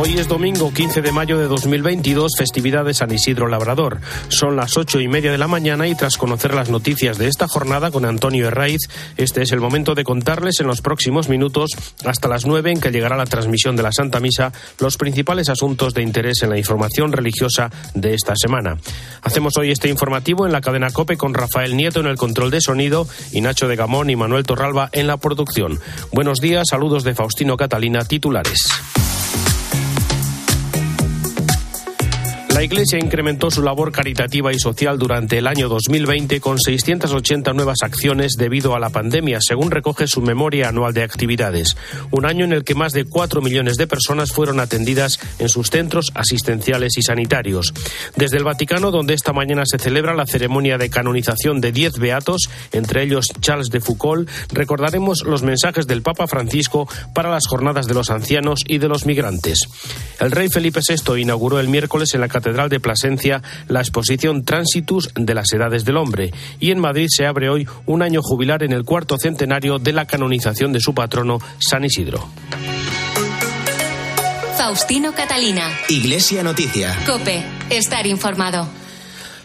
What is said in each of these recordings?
Hoy es domingo 15 de mayo de 2022, festividad de San Isidro Labrador. Son las ocho y media de la mañana y tras conocer las noticias de esta jornada con Antonio Herraiz, este es el momento de contarles en los próximos minutos, hasta las nueve en que llegará la transmisión de la Santa Misa, los principales asuntos de interés en la información religiosa de esta semana. Hacemos hoy este informativo en la cadena COPE con Rafael Nieto en el control de sonido y Nacho de Gamón y Manuel Torralba en la producción. Buenos días, saludos de Faustino Catalina, titulares. La Iglesia incrementó su labor caritativa y social durante el año 2020 con 680 nuevas acciones debido a la pandemia, según recoge su memoria anual de actividades. Un año en el que más de 4 millones de personas fueron atendidas en sus centros asistenciales y sanitarios. Desde el Vaticano, donde esta mañana se celebra la ceremonia de canonización de 10 beatos, entre ellos Charles de Foucault, recordaremos los mensajes del Papa Francisco para las jornadas de los ancianos y de los migrantes. El rey Felipe VI inauguró el miércoles en la Catedral Catedral de Plasencia la exposición Transitus de las Edades del Hombre y en Madrid se abre hoy un año jubilar en el cuarto centenario de la canonización de su patrono San Isidro. Faustino Catalina. Iglesia Noticia. Cope, estar informado.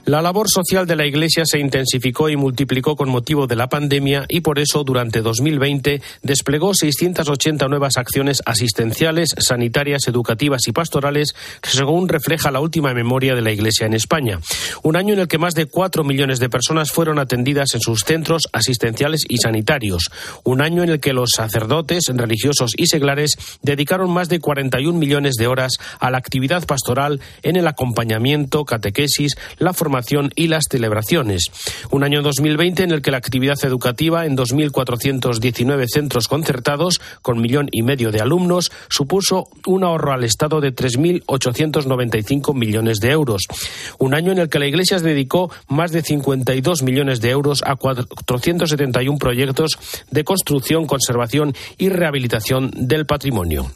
La labor social de la Iglesia se intensificó y multiplicó con motivo de la pandemia y por eso durante 2020 desplegó 680 nuevas acciones asistenciales, sanitarias, educativas y pastorales, según refleja la última memoria de la Iglesia en España. Un año en el que más de 4 millones de personas fueron atendidas en sus centros asistenciales y sanitarios. Un año en el que los sacerdotes, religiosos y seglares dedicaron más de 41 millones de horas a la actividad pastoral en el acompañamiento, catequesis, la formación y las celebraciones. Un año 2020 en el que la actividad educativa en 2.419 centros concertados, con millón y medio de alumnos, supuso un ahorro al Estado de 3.895 millones de euros. Un año en el que la Iglesia dedicó más de 52 millones de euros a 471 proyectos de construcción, conservación y rehabilitación del patrimonio.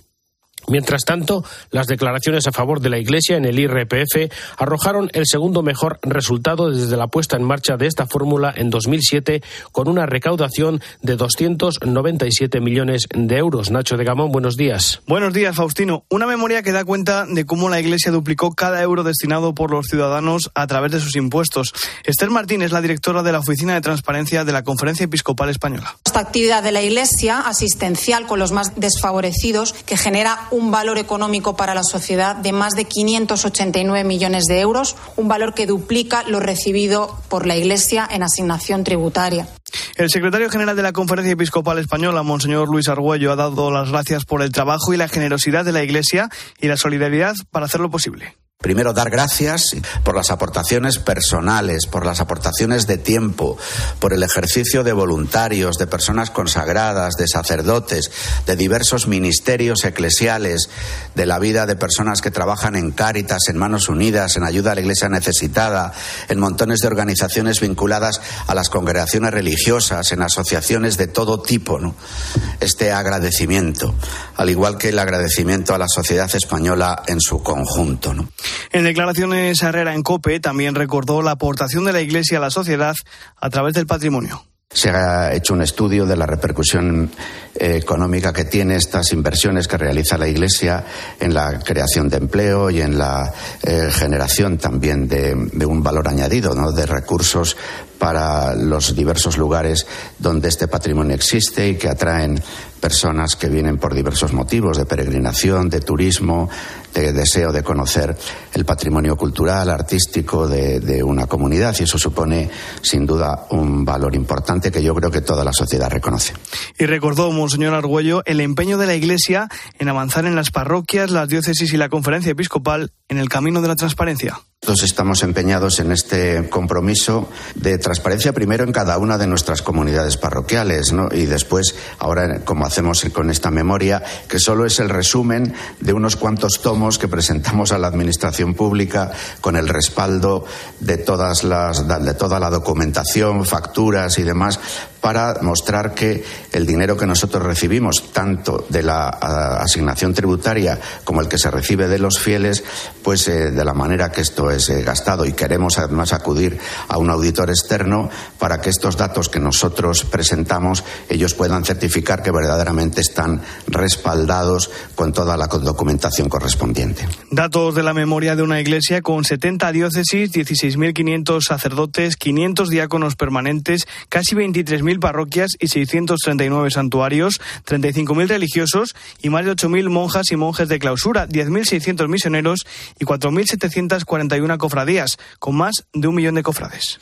Mientras tanto, las declaraciones a favor de la Iglesia en el IRPF arrojaron el segundo mejor resultado desde la puesta en marcha de esta fórmula en 2007, con una recaudación de 297 millones de euros. Nacho de Gamón, buenos días. Buenos días, Faustino. Una memoria que da cuenta de cómo la Iglesia duplicó cada euro destinado por los ciudadanos a través de sus impuestos. Esther Martín es la directora de la Oficina de Transparencia de la Conferencia Episcopal Española. Esta actividad de la Iglesia asistencial con los más desfavorecidos que genera un valor económico para la sociedad de más de 589 millones de euros, un valor que duplica lo recibido por la Iglesia en asignación tributaria. El secretario general de la Conferencia Episcopal Española, Monseñor Luis Argüello, ha dado las gracias por el trabajo y la generosidad de la Iglesia y la solidaridad para hacerlo posible. Primero, dar gracias por las aportaciones personales, por las aportaciones de tiempo, por el ejercicio de voluntarios, de personas consagradas, de sacerdotes, de diversos ministerios eclesiales, de la vida de personas que trabajan en Cáritas, en Manos Unidas, en ayuda a la Iglesia necesitada, en montones de organizaciones vinculadas a las congregaciones religiosas, en asociaciones de todo tipo. ¿no? Este agradecimiento, al igual que el agradecimiento a la sociedad española en su conjunto. ¿no? En declaraciones Herrera en COPE también recordó la aportación de la Iglesia a la sociedad a través del patrimonio. Se ha hecho un estudio de la repercusión eh, económica que tiene estas inversiones que realiza la Iglesia en la creación de empleo y en la eh, generación también de, de, un valor añadido, ¿no? de recursos para los diversos lugares donde este patrimonio existe y que atraen personas que vienen por diversos motivos de peregrinación, de turismo, de deseo de conocer el patrimonio cultural, artístico de, una comunidad y eso supone sin duda un valor importante que yo creo que toda la sociedad reconoce. Y recordó Monseñor Argüello el empeño de la Iglesia en avanzar en las parroquias, las diócesis y la conferencia episcopal en el camino de la transparencia. Todos estamos empeñados en este compromiso de transparencia primero en cada una de nuestras comunidades parroquiales y después, ahora como hacemos con esta memoria, que solo es el resumen de unos cuantos tomos que presentamos a la Administración Pública con el respaldo de, todas las, de toda la documentación, facturas y demás para mostrar que el dinero que nosotros recibimos, tanto de la asignación tributaria como el que se recibe de los fieles, pues eh, de la manera que esto es eh, gastado. Y queremos además acudir a un auditor externo para que estos datos que nosotros presentamos ellos puedan certificar que verdaderamente están respaldados con toda la documentación correspondiente. Datos de la memoria de una iglesia con 70 diócesis, 16.500 sacerdotes, 500 diáconos permanentes, casi 23.000 parroquias y 639 santuarios, 35.000 religiosos y más de 8.000 monjas y monjes de clausura, 10.600 misioneros y 4.741 cofradías, con más de un millón de cofrades.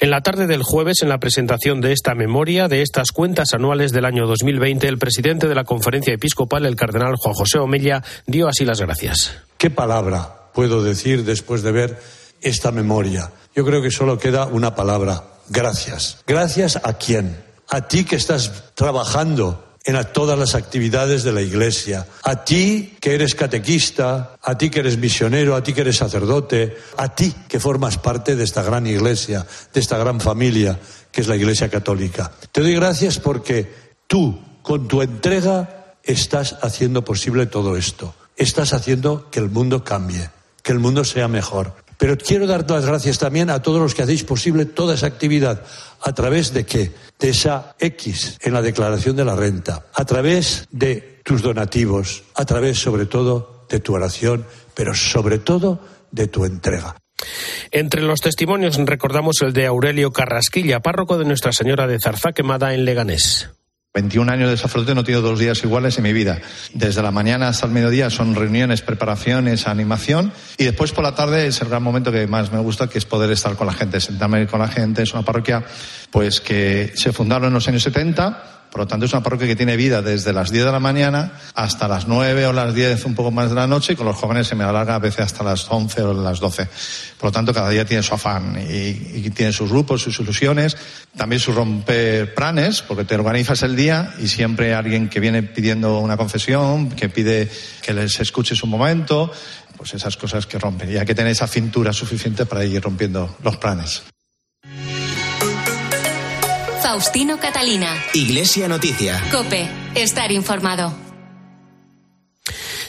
En la tarde del jueves, en la presentación de esta memoria, de estas cuentas anuales del año 2020, el presidente de la conferencia episcopal, el cardenal Juan José Omella, dio así las gracias. ¿Qué palabra puedo decir después de ver esta memoria? Yo creo que solo queda una palabra, gracias. Gracias a quién? A ti que estás trabajando en todas las actividades de la Iglesia. A ti que eres catequista, a ti que eres misionero, a ti que eres sacerdote, a ti que formas parte de esta gran Iglesia, de esta gran familia que es la Iglesia Católica. Te doy gracias porque tú, con tu entrega, estás haciendo posible todo esto. Estás haciendo que el mundo cambie, que el mundo sea mejor. Pero quiero dar las gracias también a todos los que hacéis posible toda esa actividad. ¿A través de qué? De esa X en la declaración de la renta. A través de tus donativos. A través, sobre todo, de tu oración. Pero sobre todo, de tu entrega. Entre los testimonios recordamos el de Aurelio Carrasquilla, párroco de Nuestra Señora de Zarza Quemada en Leganés. 21 años de sacerdote no he tenido dos días iguales en mi vida. Desde la mañana hasta el mediodía son reuniones, preparaciones, animación y después por la tarde es el gran momento que más me gusta, que es poder estar con la gente, sentarme con la gente. Es una parroquia pues que se fundaron en los años 70 por lo tanto, es una parroquia que tiene vida desde las 10 de la mañana hasta las 9 o las 10, un poco más de la noche, y con los jóvenes se me alarga a veces hasta las 11 o las 12. Por lo tanto, cada día tiene su afán y, tiene sus grupos, sus ilusiones, también su romper planes, porque te organizas el día y siempre alguien que viene pidiendo una confesión, que pide que les escuches un momento, pues esas cosas que rompen. Y hay que tener esa cintura suficiente para ir rompiendo los planes. Faustino Catalina. Iglesia Noticia. Cope. Estar informado.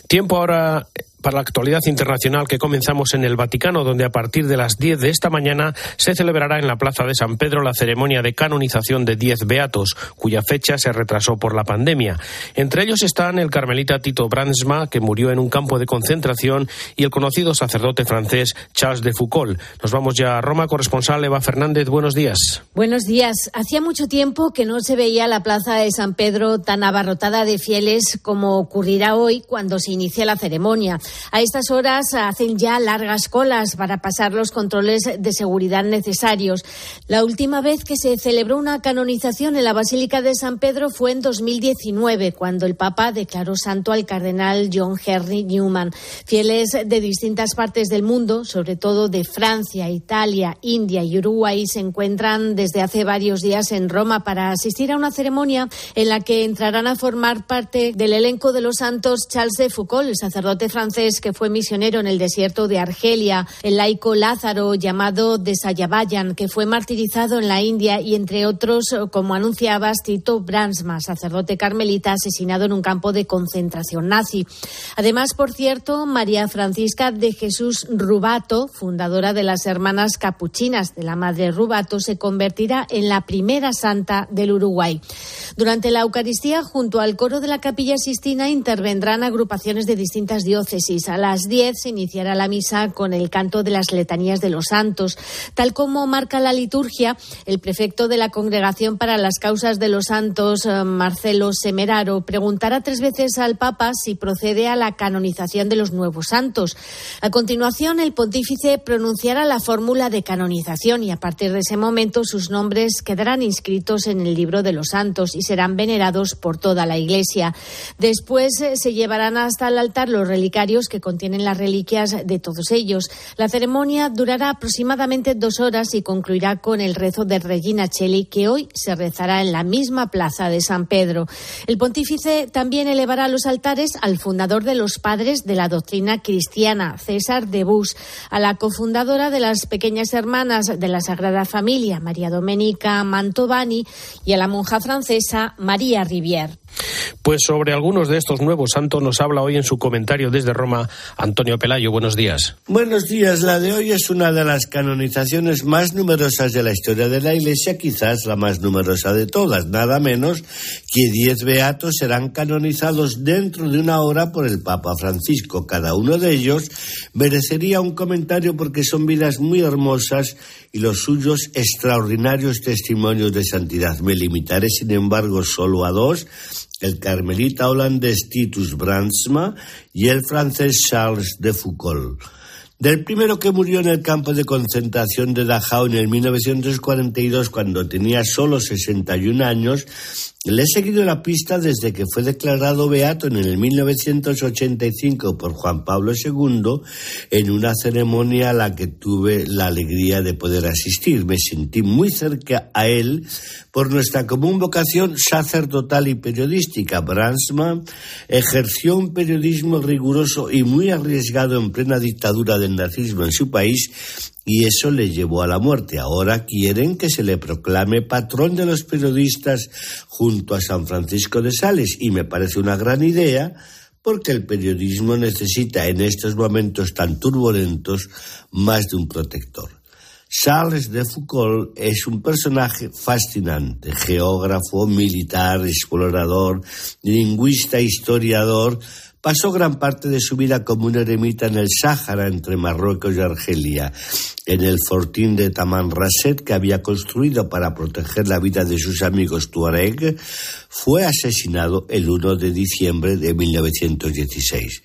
Tiempo ahora para la actualidad internacional que comenzamos en el Vaticano, donde a partir de las 10 de esta mañana se celebrará en la Plaza de San Pedro la ceremonia de canonización de 10 beatos, cuya fecha se retrasó por la pandemia. Entre ellos están el carmelita Tito Bransma, que murió en un campo de concentración, y el conocido sacerdote francés Charles de Foucault. Nos vamos ya a Roma, corresponsal Eva Fernández. Buenos días. Buenos días. Hacía mucho tiempo que no se veía la Plaza de San Pedro tan abarrotada de fieles como ocurrirá hoy cuando se inicia la ceremonia. A estas horas hacen ya largas colas para pasar los controles de seguridad necesarios. La última vez que se celebró una canonización en la Basílica de San Pedro fue en 2019, cuando el Papa declaró santo al cardenal John Henry Newman. Fieles de distintas partes del mundo, sobre todo de Francia, Italia, India y Uruguay, se encuentran desde hace varios días en Roma para asistir a una ceremonia en la que entrarán a formar parte del elenco de los santos Charles de Foucault, el sacerdote francés que fue misionero en el desierto de Argelia, el laico Lázaro llamado de Sayabayan, que fue martirizado en la India y entre otros, como anunciaba Tito Bransma, sacerdote carmelita asesinado en un campo de concentración nazi. Además, por cierto, María Francisca de Jesús Rubato, fundadora de las Hermanas Capuchinas de la Madre Rubato, se convertirá en la primera santa del Uruguay. Durante la Eucaristía, junto al coro de la Capilla Sistina, intervendrán agrupaciones de distintas diócesis a las 10 se iniciará la misa con el canto de las letanías de los santos. Tal como marca la liturgia, el prefecto de la Congregación para las Causas de los Santos, eh, Marcelo Semeraro, preguntará tres veces al Papa si procede a la canonización de los nuevos santos. A continuación, el pontífice pronunciará la fórmula de canonización y a partir de ese momento sus nombres quedarán inscritos en el libro de los santos y serán venerados por toda la Iglesia. Después eh, se llevarán hasta el altar los relicarios que contienen las reliquias de todos ellos. La ceremonia durará aproximadamente dos horas y concluirá con el rezo de Regina Cheli, que hoy se rezará en la misma plaza de San Pedro. El pontífice también elevará los altares al fundador de los padres de la doctrina cristiana, César de Bus, a la cofundadora de las pequeñas hermanas de la Sagrada Familia, María Domenica Mantovani, y a la monja francesa María Rivière. Pues sobre algunos de estos nuevos santos nos habla hoy en su comentario desde Roma Antonio Pelayo. Buenos días. Buenos días. La de hoy es una de las canonizaciones más numerosas de la historia de la Iglesia, quizás la más numerosa de todas. Nada menos que diez beatos serán canonizados dentro de una hora por el Papa Francisco. Cada uno de ellos merecería un comentario porque son vidas muy hermosas y los suyos extraordinarios testimonios de santidad. Me limitaré, sin embargo, solo a dos el carmelita holandés Titus Brandsma y el francés Charles de Foucault. Del primero que murió en el campo de concentración de Dachau en el 1942 cuando tenía solo 61 años, le he seguido la pista desde que fue declarado beato en el 1985 por Juan Pablo II en una ceremonia a la que tuve la alegría de poder asistir. Me sentí muy cerca a él por nuestra común vocación sacerdotal y periodística. Bransman ejerció un periodismo riguroso y muy arriesgado en plena dictadura del nazismo en su país y eso le llevó a la muerte. Ahora quieren que se le proclame patrón de los periodistas junto a San Francisco de Sales y me parece una gran idea porque el periodismo necesita en estos momentos tan turbulentos más de un protector. Charles de Foucault es un personaje fascinante, geógrafo, militar, explorador, lingüista, historiador, pasó gran parte de su vida como un eremita en el Sáhara entre Marruecos y Argelia, en el fortín de Taman Raset que había construido para proteger la vida de sus amigos Tuareg, fue asesinado el 1 de diciembre de 1916.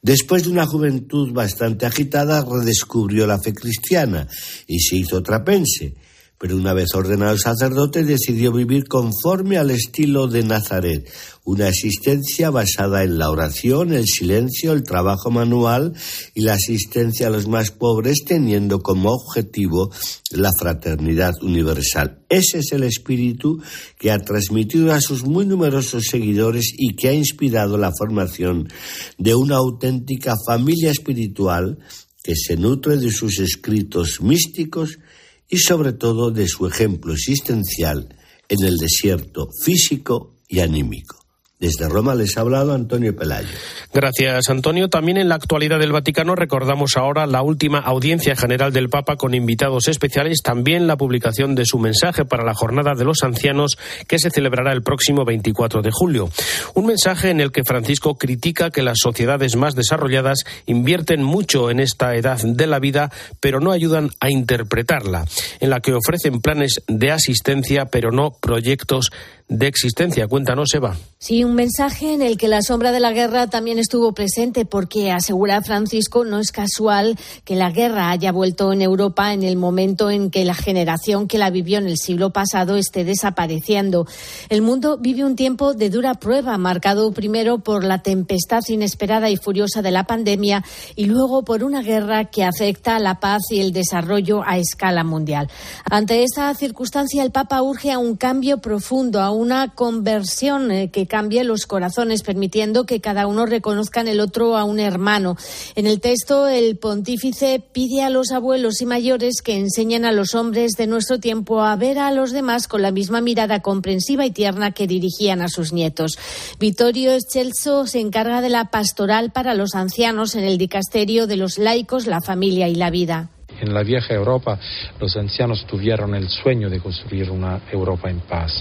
Después de una juventud bastante agitada, redescubrió la fe cristiana y se hizo trapense pero una vez ordenado sacerdote decidió vivir conforme al estilo de Nazaret, una existencia basada en la oración, el silencio, el trabajo manual y la asistencia a los más pobres, teniendo como objetivo la fraternidad universal. Ese es el espíritu que ha transmitido a sus muy numerosos seguidores y que ha inspirado la formación de una auténtica familia espiritual que se nutre de sus escritos místicos y sobre todo de su ejemplo existencial en el desierto físico y anímico. Desde Roma les ha hablado Antonio Pelayo. Gracias, Antonio. También en la actualidad del Vaticano recordamos ahora la última audiencia general del Papa con invitados especiales, también la publicación de su mensaje para la Jornada de los Ancianos que se celebrará el próximo 24 de julio. Un mensaje en el que Francisco critica que las sociedades más desarrolladas invierten mucho en esta edad de la vida, pero no ayudan a interpretarla, en la que ofrecen planes de asistencia, pero no proyectos de existencia. Cuéntanos, Eva. Sí, un mensaje en el que la sombra de la guerra también estuvo presente, porque asegura Francisco no es casual que la guerra haya vuelto en Europa en el momento en que la generación que la vivió en el siglo pasado esté desapareciendo. El mundo vive un tiempo de dura prueba, marcado primero por la tempestad inesperada y furiosa de la pandemia y luego por una guerra que afecta a la paz y el desarrollo a escala mundial. Ante esta circunstancia, el Papa urge a un cambio profundo, a una conversión eh, que cambie los corazones, permitiendo que cada uno reconozca en el otro a un hermano. En el texto, el pontífice pide a los abuelos y mayores que enseñen a los hombres de nuestro tiempo a ver a los demás con la misma mirada comprensiva y tierna que dirigían a sus nietos. Vittorio Schelzo se encarga de la pastoral para los ancianos en el dicasterio de los laicos, la familia y la vida. En la vieja Europa los ancianos tuvieron el sueño de construir una Europa en paz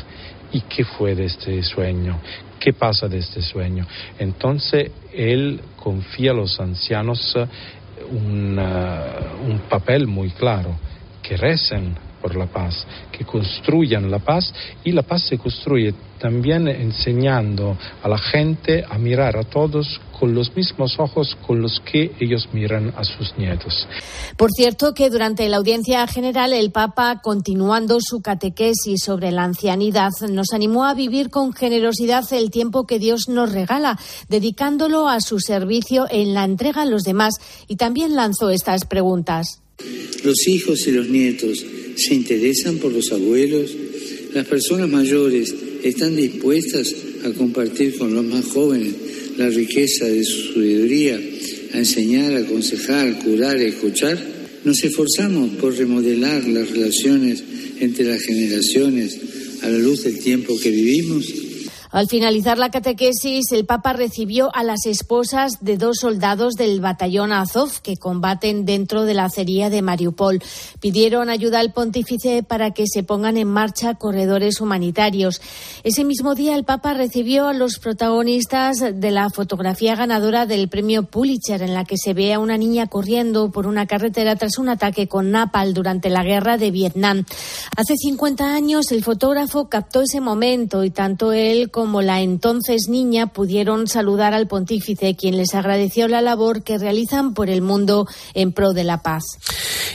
¿Y qué fue de este sueño? ¿Qué pasa de este sueño? Entonces él confía a los ancianos eh, un, un papel muy claro, que recen por la paz, que construyan la paz y la paz se construye también enseñando a la gente a mirar a todos con los mismos ojos con los que ellos miran a sus nietos. Por cierto, que durante la audiencia general el Papa, continuando su catequesis sobre la ancianidad, nos animó a vivir con generosidad el tiempo que Dios nos regala, dedicándolo a su servicio en la entrega a los demás y también lanzó estas preguntas. Los hijos y los nietos se interesan por los abuelos. Las personas mayores están dispuestas a compartir con los más jóvenes la riqueza de su sabiduría, a enseñar, aconsejar, curar, escuchar. Nos esforzamos por remodelar las relaciones entre las generaciones a la luz del tiempo que vivimos. Al finalizar la catequesis, el Papa recibió a las esposas de dos soldados del batallón Azov que combaten dentro de la acería de Mariupol. Pidieron ayuda al pontífice para que se pongan en marcha corredores humanitarios. Ese mismo día, el Papa recibió a los protagonistas de la fotografía ganadora del premio Pulitzer, en la que se ve a una niña corriendo por una carretera tras un ataque con napal durante la guerra de Vietnam. Hace 50 años, el fotógrafo captó ese momento y tanto él como como la entonces niña pudieron saludar al pontífice, quien les agradeció la labor que realizan por el mundo en pro de la paz.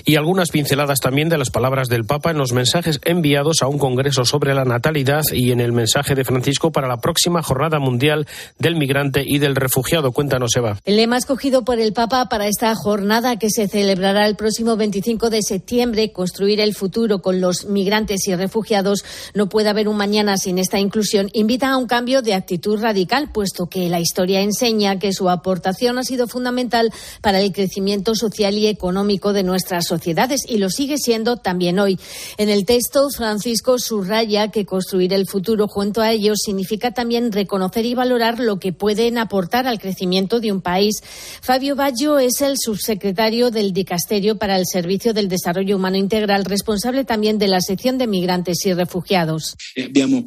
Y algunas pinceladas también de las palabras del Papa en los mensajes enviados a un congreso sobre la natalidad y en el mensaje de Francisco para la próxima Jornada Mundial del Migrante y del Refugiado. Cuéntanos, Eva. El lema escogido por el Papa para esta jornada que se celebrará el próximo 25 de septiembre, construir el futuro con los migrantes y refugiados, no puede haber un mañana sin esta inclusión, un cambio de actitud radical, puesto que la historia enseña que su aportación ha sido fundamental para el crecimiento social y económico de nuestras sociedades y lo sigue siendo también hoy. En el texto, Francisco subraya que construir el futuro junto a ellos significa también reconocer y valorar lo que pueden aportar al crecimiento de un país. Fabio Baggio es el subsecretario del Dicasterio para el Servicio del Desarrollo Humano Integral, responsable también de la sección de migrantes y refugiados. Eh, abbiamo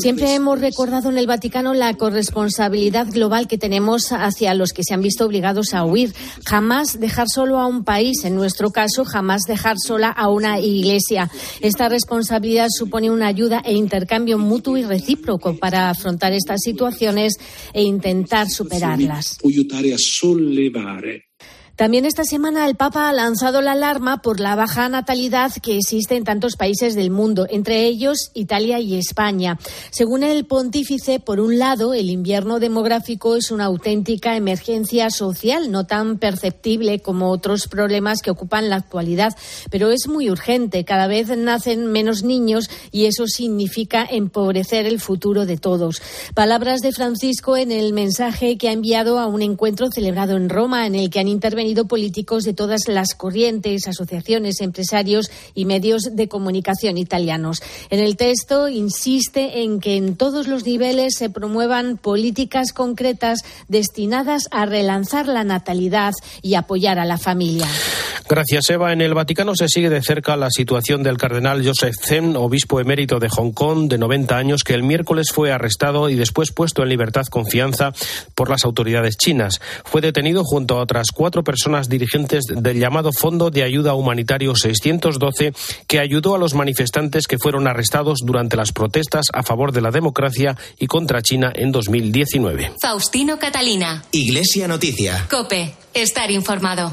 Siempre hemos recordado en el Vaticano la corresponsabilidad global que tenemos hacia los que se han visto obligados a huir. Jamás dejar solo a un país, en nuestro caso, jamás dejar sola a una iglesia. Esta responsabilidad supone una ayuda e intercambio mutuo y recíproco para afrontar estas situaciones e intentar superarlas. También esta semana el Papa ha lanzado la alarma por la baja natalidad que existe en tantos países del mundo, entre ellos Italia y España. Según el pontífice, por un lado, el invierno demográfico es una auténtica emergencia social, no tan perceptible como otros problemas que ocupan la actualidad, pero es muy urgente. Cada vez nacen menos niños y eso significa empobrecer el futuro de todos. Palabras de Francisco en el mensaje que ha enviado a un encuentro celebrado en Roma en el que han intervenido políticos de todas las corrientes, asociaciones, empresarios y medios de comunicación italianos. En el texto insiste en que en todos los niveles se promuevan políticas concretas destinadas a relanzar la natalidad y apoyar a la familia. Gracias, Eva. En el Vaticano se sigue de cerca la situación del cardenal Joseph Zen, obispo emérito de Hong Kong, de 90 años, que el miércoles fue arrestado y después puesto en libertad confianza por las autoridades chinas. Fue detenido junto a otras cuatro personas personas dirigentes del llamado Fondo de Ayuda Humanitario 612 que ayudó a los manifestantes que fueron arrestados durante las protestas a favor de la democracia y contra China en 2019. Faustino Catalina. Iglesia Noticia. Cope. Estar informado.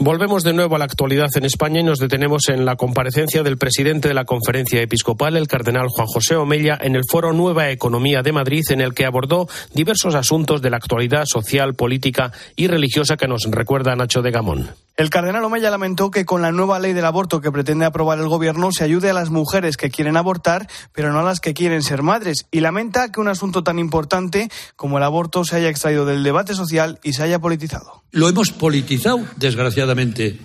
Volvemos de nuevo a la actualidad en España y nos detenemos en la comparecencia del presidente de la Conferencia Episcopal, el cardenal Juan José Omella, en el foro Nueva Economía de Madrid, en el que abordó diversos asuntos de la actualidad social, política y religiosa que nos recuerda Nacho de Gamón. El cardenal Omeya lamentó que con la nueva ley del aborto que pretende aprobar el gobierno se ayude a las mujeres que quieren abortar, pero no a las que quieren ser madres, y lamenta que un asunto tan importante como el aborto se haya extraído del debate social y se haya politizado. Lo hemos politizado, desgraciadamente,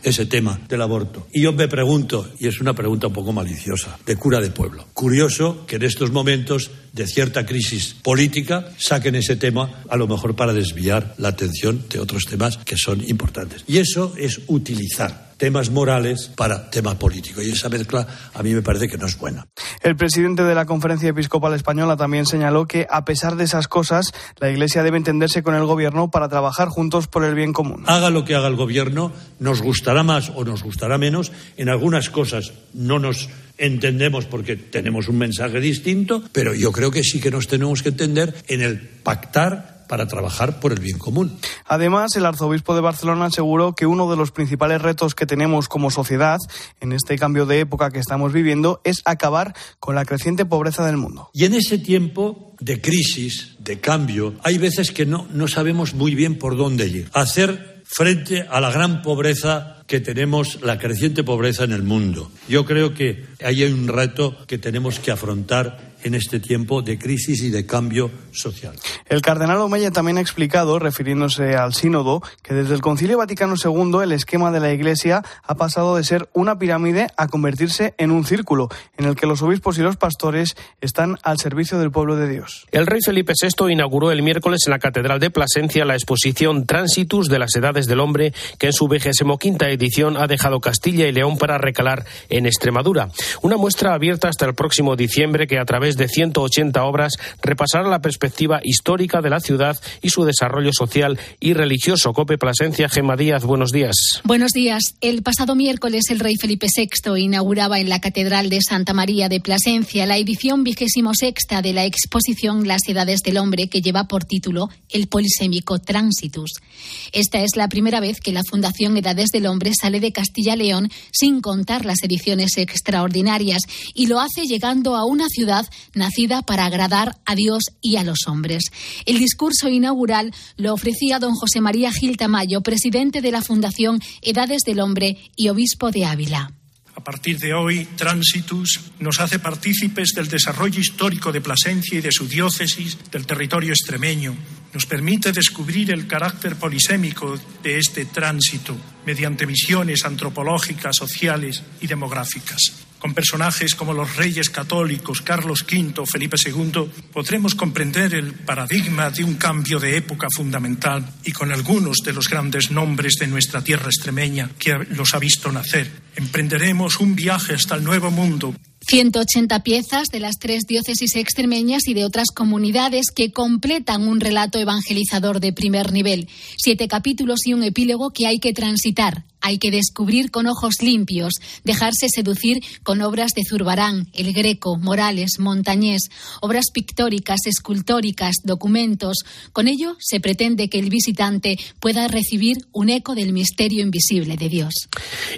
ese tema del aborto. Y yo me pregunto, y es una pregunta un poco maliciosa, de cura de pueblo. Curioso que en estos momentos de cierta crisis política, saquen ese tema a lo mejor para desviar la atención de otros temas que son importantes. Y eso es utilizar temas morales para tema político. Y esa mezcla a mí me parece que no es buena. El presidente de la Conferencia Episcopal Española también señaló que, a pesar de esas cosas, la Iglesia debe entenderse con el Gobierno para trabajar juntos por el bien común. Haga lo que haga el Gobierno, nos gustará más o nos gustará menos. En algunas cosas no nos entendemos porque tenemos un mensaje distinto, pero yo creo que sí que nos tenemos que entender en el pactar para trabajar por el bien común. Además, el arzobispo de Barcelona aseguró que uno de los principales retos que tenemos como sociedad en este cambio de época que estamos viviendo es acabar con la creciente pobreza del mundo. Y en ese tiempo de crisis, de cambio, hay veces que no, no sabemos muy bien por dónde ir. Hacer frente a la gran pobreza que tenemos, la creciente pobreza en el mundo. Yo creo que ahí hay un reto que tenemos que afrontar en este tiempo de crisis y de cambio social. El cardenal Omeya también ha explicado, refiriéndose al sínodo, que desde el Concilio Vaticano II el esquema de la Iglesia ha pasado de ser una pirámide a convertirse en un círculo, en el que los obispos y los pastores están al servicio del pueblo de Dios. El rey Felipe VI inauguró el miércoles en la Catedral de Plasencia la exposición Transitus de las Edades del Hombre, que en su vigésimo quinta edición ha dejado Castilla y León para recalar en Extremadura. Una muestra abierta hasta el próximo diciembre que a través de 180 obras repasará la perspectiva histórica de la ciudad y su desarrollo social y religioso. Cope Plasencia, Gema Díaz, buenos días. Buenos días. El pasado miércoles el rey Felipe VI inauguraba en la Catedral de Santa María de Plasencia la edición vigésimo sexta de la exposición Las Edades del Hombre que lleva por título El Polisémico Transitus. Esta es la primera vez que la Fundación Edades del Hombre sale de Castilla-León sin contar las ediciones extraordinarias y lo hace llegando a una ciudad nacida para agradar a Dios y a los hombres. El discurso inaugural lo ofrecía don José María Gil Tamayo, presidente de la Fundación Edades del Hombre y obispo de Ávila. A partir de hoy, Transitus nos hace partícipes del desarrollo histórico de Plasencia y de su diócesis, del territorio extremeño. Nos permite descubrir el carácter polisémico de este tránsito mediante visiones antropológicas, sociales y demográficas. Con personajes como los reyes católicos Carlos V, Felipe II, podremos comprender el paradigma de un cambio de época fundamental y con algunos de los grandes nombres de nuestra tierra extremeña que los ha visto nacer. Emprenderemos un viaje hasta el nuevo mundo 180 piezas de las tres diócesis extremeñas y de otras comunidades que completan un relato evangelizador de primer nivel. Siete capítulos y un epílogo que hay que transitar, hay que descubrir con ojos limpios, dejarse seducir con obras de Zurbarán, El Greco, Morales, Montañés, obras pictóricas, escultóricas, documentos. Con ello se pretende que el visitante pueda recibir un eco del misterio invisible de Dios.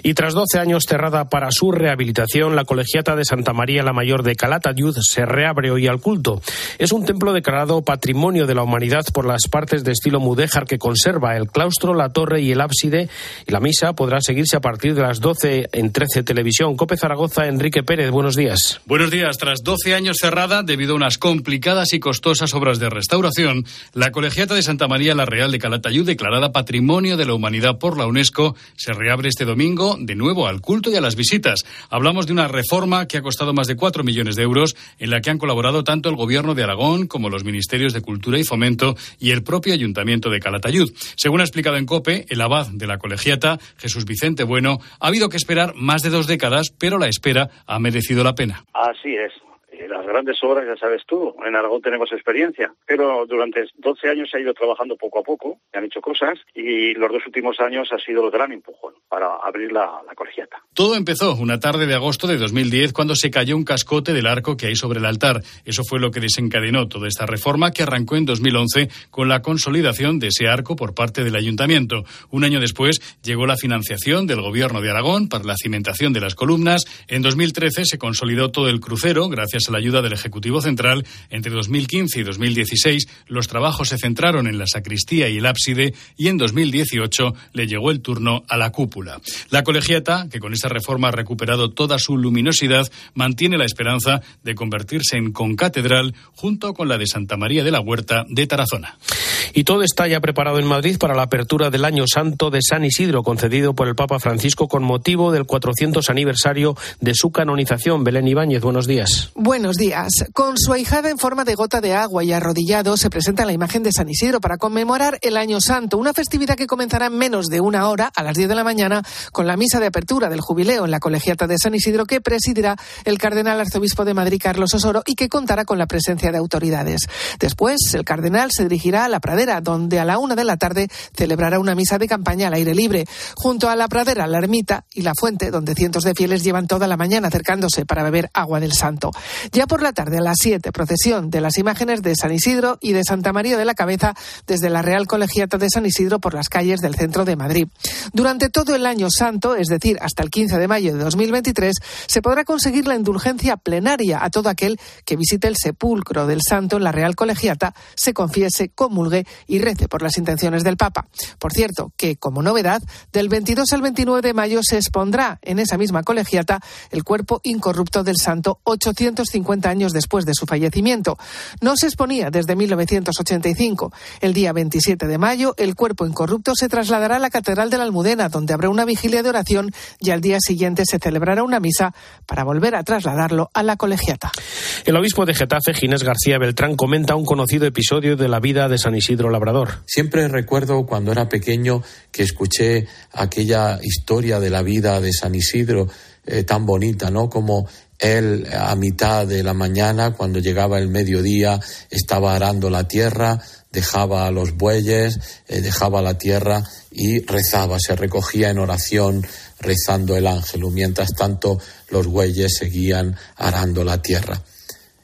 Y tras 12 años cerrada para su rehabilitación, la colegiata de Santa María la Mayor de Calatayud se reabre hoy al culto. Es un templo declarado Patrimonio de la Humanidad por las partes de estilo mudéjar que conserva el claustro, la torre y el ábside y la misa podrá seguirse a partir de las 12 en 13 Televisión. Cope Zaragoza, Enrique Pérez, buenos días. Buenos días. Tras 12 años cerrada, debido a unas complicadas y costosas obras de restauración, la Colegiata de Santa María la Real de Calatayud, declarada Patrimonio de la Humanidad por la UNESCO, se reabre este domingo de nuevo al culto y a las visitas. Hablamos de una reforma que ha costado más de 4 millones de euros, en la que han colaborado tanto el Gobierno de Aragón como los Ministerios de Cultura y Fomento y el propio Ayuntamiento de Calatayud. Según ha explicado en COPE, el abad de la Colegiata, Jesús Vicente Bueno, ha habido que esperar más de dos décadas, pero la espera ha merecido la pena. Así es las grandes obras, ya sabes tú, en Aragón tenemos experiencia, pero durante 12 años se ha ido trabajando poco a poco, se han hecho cosas y los dos últimos años ha sido el gran empujón para abrir la, la colegiata. Todo empezó una tarde de agosto de 2010 cuando se cayó un cascote del arco que hay sobre el altar. Eso fue lo que desencadenó toda esta reforma que arrancó en 2011 con la consolidación de ese arco por parte del ayuntamiento. Un año después llegó la financiación del gobierno de Aragón para la cimentación de las columnas. En 2013 se consolidó todo el crucero gracias a la ayuda del Ejecutivo Central, entre 2015 y 2016 los trabajos se centraron en la sacristía y el ábside y en 2018 le llegó el turno a la cúpula. La colegiata, que con esta reforma ha recuperado toda su luminosidad, mantiene la esperanza de convertirse en concatedral junto con la de Santa María de la Huerta de Tarazona. Y todo está ya preparado en Madrid para la apertura del Año Santo de San Isidro, concedido por el Papa Francisco con motivo del 400 aniversario de su canonización. Belén Ibáñez, buenos días. Buenos días. Con su ahijada en forma de gota de agua y arrodillado se presenta la imagen de San Isidro para conmemorar el Año Santo, una festividad que comenzará en menos de una hora, a las 10 de la mañana, con la misa de apertura del jubileo en la colegiata de San Isidro que presidirá el cardenal arzobispo de Madrid, Carlos Osoro, y que contará con la presencia de autoridades. Después, el cardenal se dirigirá a la pradera, donde a la una de la tarde celebrará una misa de campaña al aire libre. Junto a la pradera, la ermita y la fuente, donde cientos de fieles llevan toda la mañana acercándose para beber agua del santo. Ya por la tarde, a las 7, procesión de las imágenes de San Isidro y de Santa María de la Cabeza desde la Real Colegiata de San Isidro por las calles del centro de Madrid. Durante todo el año santo, es decir, hasta el 15 de mayo de 2023, se podrá conseguir la indulgencia plenaria a todo aquel que visite el sepulcro del santo en la Real Colegiata, se confiese, comulgue y rece por las intenciones del Papa. Por cierto, que como novedad, del 22 al 29 de mayo se expondrá en esa misma colegiata el cuerpo incorrupto del santo 850 años después de su fallecimiento. No se exponía desde 1985. El día 27 de mayo, el cuerpo incorrupto se trasladará a la Catedral de la Almudena, donde habrá una vigilia de oración y al día siguiente se celebrará una misa para volver a trasladarlo a la colegiata. El obispo de Getafe, Ginés García Beltrán, comenta un conocido episodio de la vida de San Isidro Labrador. Siempre recuerdo cuando era pequeño que escuché aquella historia de la vida de San Isidro eh, tan bonita, ¿no? Como él a mitad de la mañana, cuando llegaba el mediodía, estaba arando la tierra, dejaba a los bueyes, eh, dejaba la tierra y rezaba, se recogía en oración rezando el ángel, mientras tanto los bueyes seguían arando la tierra.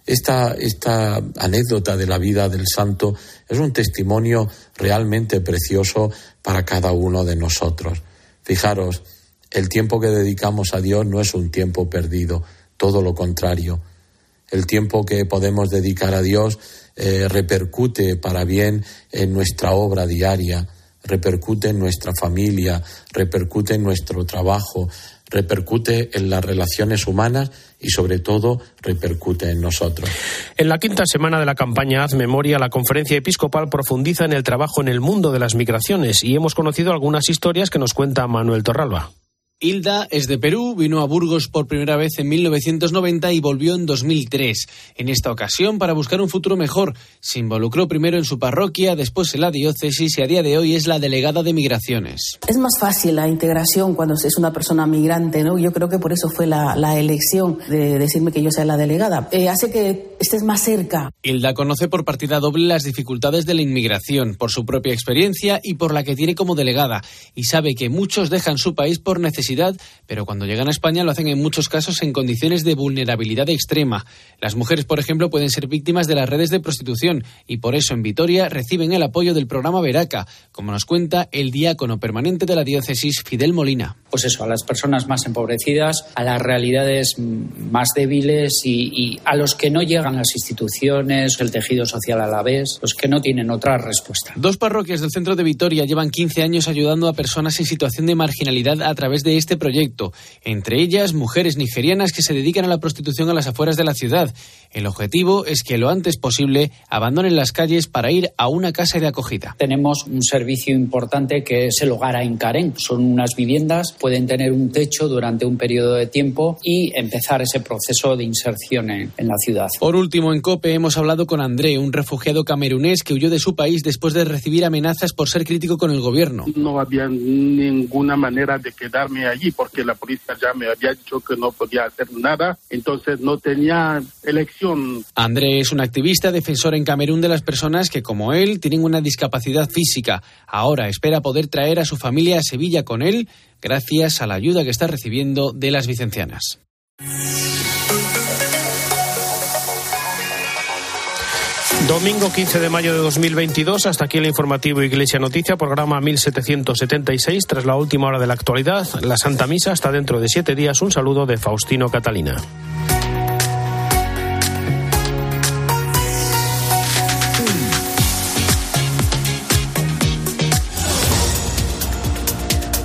Esta, esta anécdota de la vida del santo es un testimonio realmente precioso para cada uno de nosotros. Fijaros, el tiempo que dedicamos a Dios no es un tiempo perdido, todo lo contrario. El tiempo que podemos dedicar a Dios eh, repercute para bien en nuestra obra diaria, repercute en nuestra familia, repercute en nuestro trabajo, repercute en las relaciones humanas y sobre todo repercute en nosotros. En la quinta semana de la campaña Haz Memoria, la conferencia episcopal profundiza en el trabajo en el mundo de las migraciones y hemos conocido algunas historias que nos cuenta Manuel Torralba. Hilda es de Perú, vino a Burgos por primera vez en 1990 y volvió en 2003. En esta ocasión, para buscar un futuro mejor, se involucró primero en su parroquia, después en la diócesis y a día de hoy es la delegada de migraciones. Es más fácil la integración cuando es una persona migrante, ¿no? Yo creo que por eso fue la, elección de decirme que yo sea la delegada. Eh, hace que estés más cerca. Hilda conoce por partida doble las dificultades de la inmigración, por su propia experiencia y por la que tiene como delegada, y sabe que muchos dejan su país por necesidad pero cuando llegan a España lo hacen en muchos casos en condiciones de vulnerabilidad extrema. Las mujeres, por ejemplo, pueden ser víctimas de las redes de prostitución y por eso en Vitoria reciben el apoyo del programa Veraca, como nos cuenta el diácono permanente de la diócesis, Fidel Molina. Pues eso, a las personas más empobrecidas, a las realidades más débiles y, a los que no llegan las instituciones, el tejido social a la vez, los que no tienen otra respuesta. Dos parroquias del centro de Vitoria llevan 15 años ayudando a personas en situación de marginalidad a través de este proyecto, entre ellas mujeres nigerianas que se dedican a la prostitución a las afueras de la ciudad. El objetivo es que lo antes posible abandonen las calles para ir a una casa de acogida. Tenemos un servicio importante que es el hogar a Incarén. Son unas viviendas, pueden tener un techo durante un periodo de tiempo y empezar ese proceso de inserción en, en la ciudad. Por último, en COPE hemos hablado con André, un refugiado camerunés que huyó de su país después de recibir amenazas por ser crítico con el gobierno. No había ninguna manera de quedarme allí porque la policía ya me había dicho que no podía hacer nada, entonces no tenía elección. André es un activista defensor en Camerún de las personas que, como él, tienen una discapacidad física. Ahora espera poder traer a su familia a Sevilla con él gracias a la ayuda que está recibiendo de las vicencianas. Domingo 15 de mayo de 2022, hasta aquí el informativo Iglesia Noticia, programa 1776, tras la última hora de la actualidad, la Santa Misa hasta dentro de siete días. Un saludo de Faustino Catalina.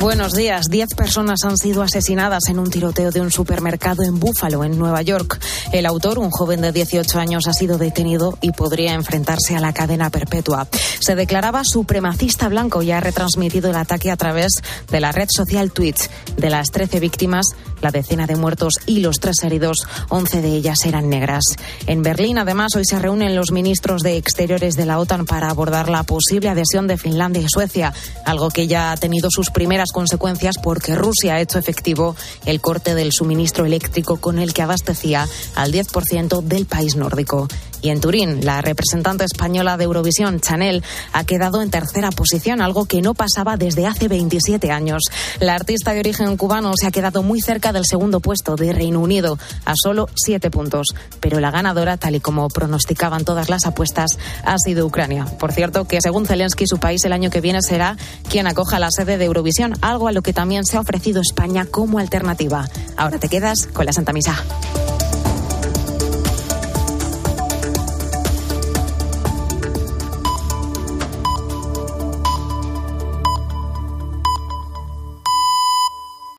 Buenos días. Diez personas han sido asesinadas en un tiroteo de un supermercado en Buffalo, en Nueva York. El autor, un joven de 18 años, ha sido detenido y podría enfrentarse a la cadena perpetua. Se declaraba supremacista blanco y ha retransmitido el ataque a través de la red social Twitch. De las 13 víctimas, la decena de muertos y los tres heridos, 11 de ellas eran negras. En Berlín, además, hoy se reúnen los ministros de Exteriores de la OTAN para abordar la posible adhesión de Finlandia y Suecia, algo que ya ha tenido sus primeras consecuencias porque Rusia ha hecho efectivo el corte del suministro eléctrico con el que abastecía al 10% del país nórdico. Y en Turín, la representante española de Eurovisión, Chanel, ha quedado en tercera posición, algo que no pasaba desde hace 27 años. La artista de origen cubano se ha quedado muy cerca del segundo puesto de Reino Unido, a solo siete puntos. Pero la ganadora, tal y como pronosticaban todas las apuestas, ha sido Ucrania. Por cierto, que según Zelensky, su país el año que viene será quien acoja la sede de Eurovisión, algo a lo que también se ha ofrecido España como alternativa. Ahora te quedas con la Santa Misa.